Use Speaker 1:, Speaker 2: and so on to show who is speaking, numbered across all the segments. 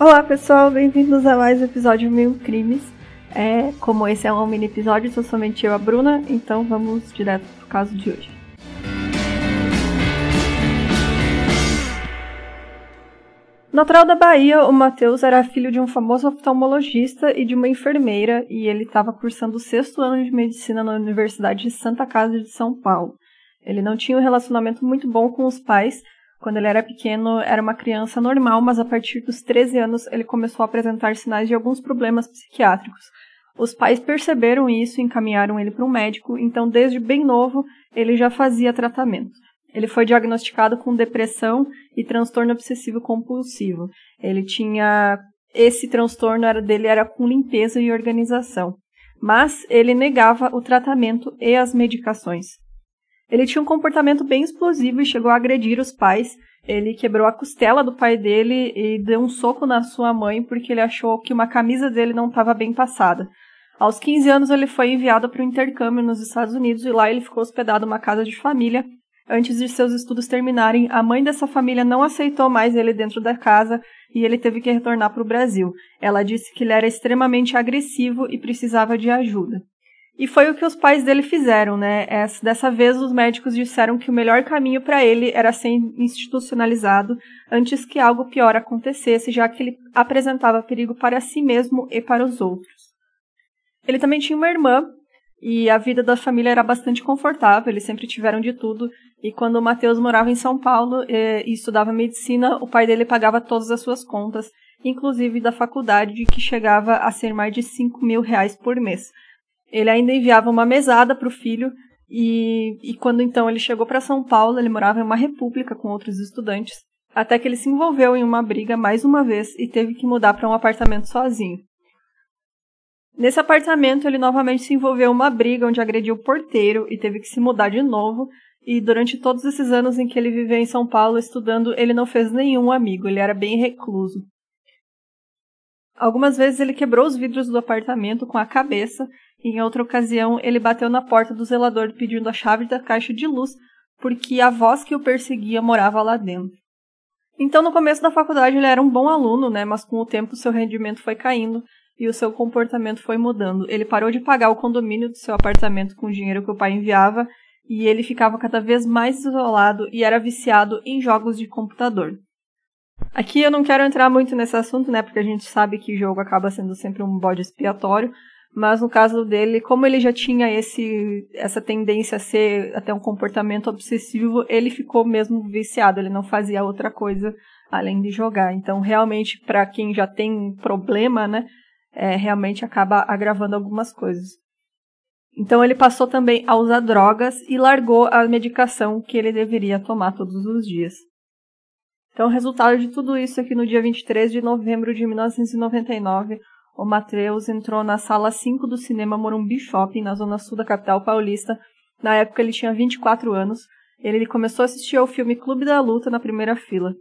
Speaker 1: Olá pessoal, bem-vindos a mais um episódio Mil Crimes. É, como esse é um mini episódio, sou somente eu, a Bruna, então vamos direto pro caso de hoje. Natural da Bahia, o Matheus era filho de um famoso oftalmologista e de uma enfermeira, e ele estava cursando o sexto ano de medicina na Universidade de Santa Casa de São Paulo. Ele não tinha um relacionamento muito bom com os pais. Quando ele era pequeno, era uma criança normal, mas a partir dos 13 anos ele começou a apresentar sinais de alguns problemas psiquiátricos. Os pais perceberam isso e encaminharam ele para um médico, então desde bem novo ele já fazia tratamento. Ele foi diagnosticado com depressão e transtorno obsessivo compulsivo. Ele tinha esse transtorno era dele era com limpeza e organização, mas ele negava o tratamento e as medicações. Ele tinha um comportamento bem explosivo e chegou a agredir os pais. Ele quebrou a costela do pai dele e deu um soco na sua mãe porque ele achou que uma camisa dele não estava bem passada. Aos 15 anos, ele foi enviado para o intercâmbio nos Estados Unidos e lá ele ficou hospedado numa casa de família Antes de seus estudos terminarem, a mãe dessa família não aceitou mais ele dentro da casa e ele teve que retornar para o Brasil. Ela disse que ele era extremamente agressivo e precisava de ajuda. E foi o que os pais dele fizeram, né? Dessa vez, os médicos disseram que o melhor caminho para ele era ser institucionalizado antes que algo pior acontecesse, já que ele apresentava perigo para si mesmo e para os outros. Ele também tinha uma irmã e a vida da família era bastante confortável, eles sempre tiveram de tudo. E quando o Matheus morava em São Paulo e, e estudava medicina, o pai dele pagava todas as suas contas, inclusive da faculdade, que chegava a ser mais de 5 mil reais por mês. Ele ainda enviava uma mesada para o filho, e, e quando então ele chegou para São Paulo, ele morava em uma república com outros estudantes, até que ele se envolveu em uma briga mais uma vez e teve que mudar para um apartamento sozinho. Nesse apartamento, ele novamente se envolveu em uma briga onde agrediu o porteiro e teve que se mudar de novo. E durante todos esses anos em que ele viveu em São Paulo estudando, ele não fez nenhum amigo, ele era bem recluso. Algumas vezes ele quebrou os vidros do apartamento com a cabeça, em outra ocasião ele bateu na porta do zelador pedindo a chave da caixa de luz, porque a voz que o perseguia morava lá dentro. Então, no começo da faculdade, ele era um bom aluno, né? Mas com o tempo seu rendimento foi caindo e o seu comportamento foi mudando. Ele parou de pagar o condomínio do seu apartamento com o dinheiro que o pai enviava e ele ficava cada vez mais isolado e era viciado em jogos de computador. Aqui eu não quero entrar muito nesse assunto, né, porque a gente sabe que jogo acaba sendo sempre um bode expiatório, mas no caso dele, como ele já tinha esse essa tendência a ser até um comportamento obsessivo, ele ficou mesmo viciado, ele não fazia outra coisa além de jogar. Então, realmente para quem já tem problema, né, é, realmente acaba agravando algumas coisas. Então ele passou também a usar drogas e largou a medicação que ele deveria tomar todos os dias. Então, o resultado de tudo isso é que no dia 23 de novembro de 1999, o Mateus entrou na sala 5 do cinema Morumbi Shopping, na zona sul da capital paulista. Na época ele tinha 24 anos. Ele começou a assistir ao filme Clube da Luta na primeira fila.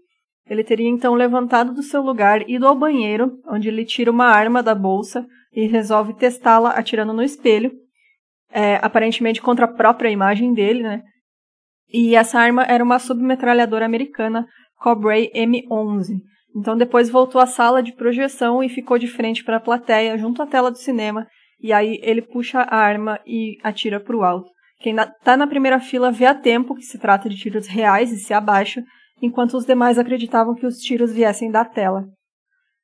Speaker 1: Ele teria então levantado do seu lugar, ido ao banheiro, onde ele tira uma arma da bolsa e resolve testá-la atirando no espelho, é, aparentemente contra a própria imagem dele, né? E essa arma era uma submetralhadora americana Cobray M11. Então depois voltou à sala de projeção e ficou de frente para a plateia, junto à tela do cinema, e aí ele puxa a arma e atira para o alto. Quem está na primeira fila vê a tempo que se trata de tiros reais e se abaixa, enquanto os demais acreditavam que os tiros viessem da tela.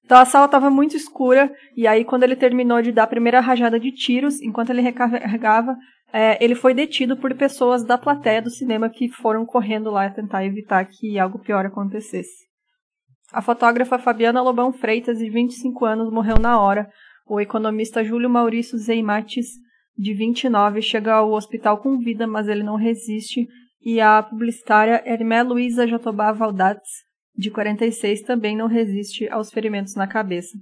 Speaker 1: Então a sala estava muito escura, e aí, quando ele terminou de dar a primeira rajada de tiros, enquanto ele recarregava, é, ele foi detido por pessoas da plateia do cinema que foram correndo lá tentar evitar que algo pior acontecesse. A fotógrafa Fabiana Lobão Freitas, de 25 anos, morreu na hora. O economista Júlio Maurício Zeimates, de 29, chega ao hospital com vida, mas ele não resiste e a publicitária Hermé Luísa Jatobá Valdatz, de 46, também não resiste aos ferimentos na cabeça.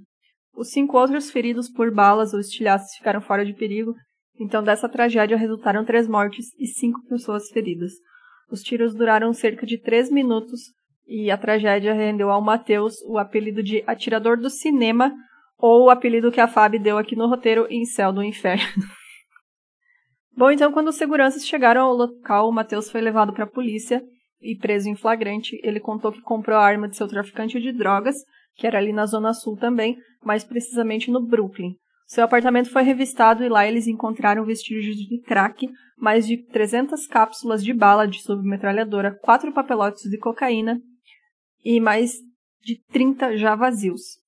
Speaker 1: Os cinco outros feridos por balas ou estilhaços ficaram fora de perigo, então dessa tragédia resultaram três mortes e cinco pessoas feridas. Os tiros duraram cerca de três minutos e a tragédia rendeu ao Mateus o apelido de Atirador do Cinema, ou o apelido que a Fábio deu aqui no roteiro em Céu do Inferno. Bom, então quando os seguranças chegaram ao local, o Matheus foi levado para a polícia e preso em flagrante. Ele contou que comprou a arma de seu traficante de drogas, que era ali na Zona Sul também, mais precisamente no Brooklyn. Seu apartamento foi revistado e lá eles encontraram vestígios de crack, mais de 300 cápsulas de bala de submetralhadora, quatro papelotes de cocaína e mais de 30 já vazios.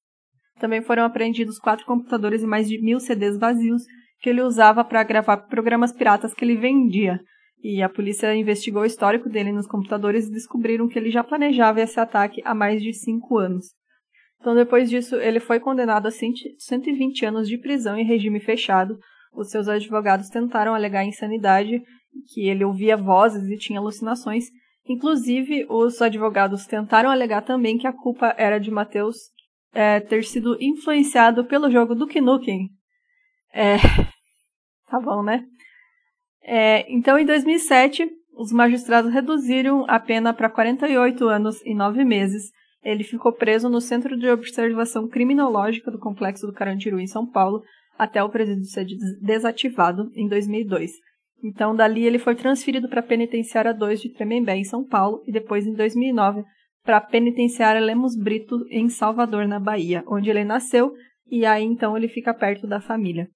Speaker 1: Também foram apreendidos quatro computadores e mais de mil CDs vazios que ele usava para gravar programas piratas que ele vendia. E a polícia investigou o histórico dele nos computadores e descobriram que ele já planejava esse ataque há mais de cinco anos. Então, depois disso, ele foi condenado a 120 anos de prisão em regime fechado. Os seus advogados tentaram alegar insanidade, que ele ouvia vozes e tinha alucinações. Inclusive, os advogados tentaram alegar também que a culpa era de Mateus é, ter sido influenciado pelo jogo do Nukem. É, tá bom, né? É, então, em 2007, os magistrados reduziram a pena para 48 anos e 9 meses ele ficou preso no Centro de Observação Criminológica do Complexo do Carandiru, em São Paulo, até o presídio ser desativado em 2002. Então, dali ele foi transferido para a Penitenciária 2 de Tremembé, em São Paulo, e depois, em 2009, para a Penitenciária Lemos Brito, em Salvador, na Bahia, onde ele nasceu, e aí então ele fica perto da família.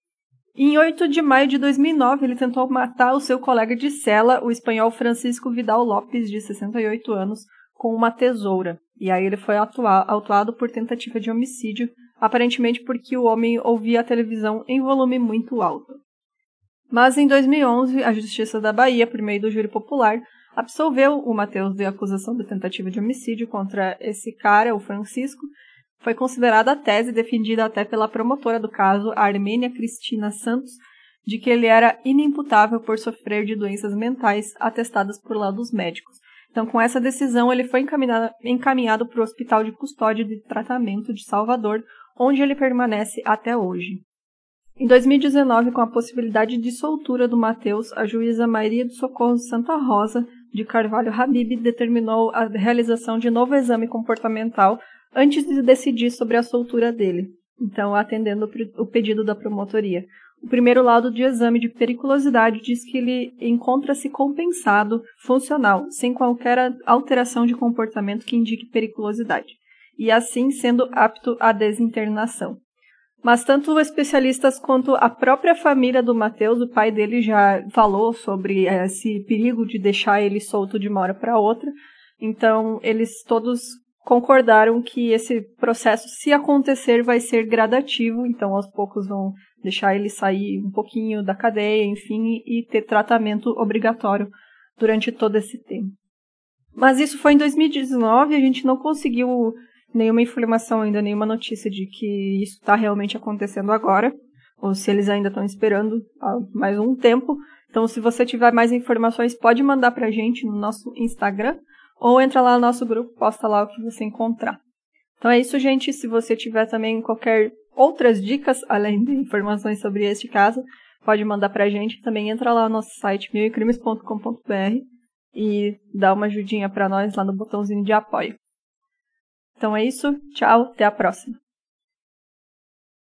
Speaker 1: Em 8 de maio de 2009, ele tentou matar o seu colega de cela, o espanhol Francisco Vidal Lopes, de 68 anos, com uma tesoura. E aí ele foi autuado por tentativa de homicídio, aparentemente porque o homem ouvia a televisão em volume muito alto. Mas em 2011, a Justiça da Bahia, por meio do júri popular, absolveu o Matheus de acusação de tentativa de homicídio contra esse cara, o Francisco. Foi considerada a tese defendida até pela promotora do caso, a Armênia Cristina Santos, de que ele era inimputável por sofrer de doenças mentais atestadas por laudos médicos. Então, com essa decisão, ele foi encaminhado para o Hospital de Custódia de Tratamento de Salvador, onde ele permanece até hoje. Em 2019, com a possibilidade de soltura do Mateus, a juíza Maria do Socorro Santa Rosa de Carvalho Habib determinou a realização de novo exame comportamental antes de decidir sobre a soltura dele, então atendendo o pedido da promotoria. O primeiro laudo de exame de periculosidade diz que ele encontra-se compensado, funcional, sem qualquer alteração de comportamento que indique periculosidade, e assim sendo apto à desinternação. Mas tanto especialistas quanto a própria família do Mateus, o pai dele já falou sobre esse perigo de deixar ele solto de uma hora para outra. Então, eles todos concordaram que esse processo, se acontecer, vai ser gradativo, então aos poucos vão deixar ele sair um pouquinho da cadeia, enfim, e ter tratamento obrigatório durante todo esse tempo. Mas isso foi em 2019, a gente não conseguiu nenhuma informação ainda, nenhuma notícia de que isso está realmente acontecendo agora, ou se eles ainda estão esperando mais um tempo. Então, se você tiver mais informações, pode mandar para a gente no nosso Instagram, ou entra lá no nosso grupo, posta lá o que você encontrar. Então é isso, gente. Se você tiver também qualquer outras dicas, além de informações sobre este caso, pode mandar pra gente. Também entra lá no nosso site milcrimes.com.br e dá uma ajudinha para nós lá no botãozinho de apoio. Então é isso, tchau, até a próxima.